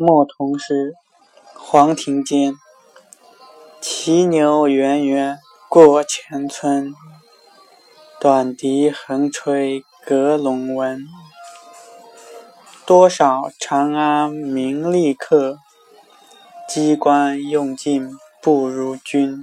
莫同诗，黄庭坚，骑牛远远过前村，短笛横吹隔龙闻。多少长安名利客，机关用尽不如君。